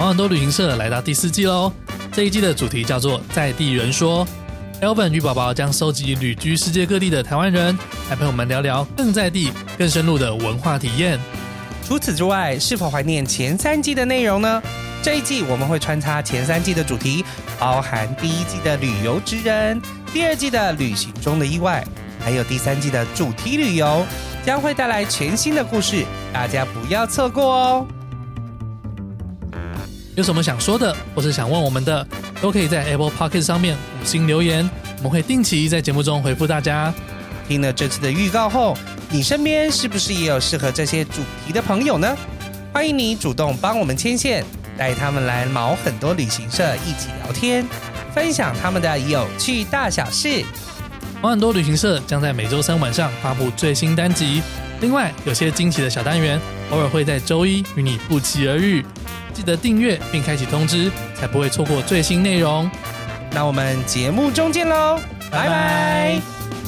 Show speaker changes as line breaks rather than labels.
毛很多旅行社来到第四季喽！这一季的主题叫做“在地人说”。Elven 与宝宝将收集旅居世界各地的台湾人，来陪我们聊聊更在地、更深入的文化体验。
除此之外，是否怀念前三季的内容呢？这一季我们会穿插前三季的主题，包含第一季的旅游之人，第二季的旅行中的意外，还有第三季的主题旅游，将会带来全新的故事，大家不要错过哦！
有什么想说的，或是想问我们的，都可以在 Apple Podcast 上面五星留言，我们会定期在节目中回复大家。
听了这次的预告后，你身边是不是也有适合这些主题的朋友呢？欢迎你主动帮我们牵线，带他们来毛很多旅行社一起聊天，分享他们的有趣大小事。
毛很多旅行社将在每周三晚上发布最新单集，另外有些惊奇的小单元，偶尔会在周一与你不期而遇。记得订阅并开启通知，才不会错过最新内容。
那我们节目中见喽，拜拜。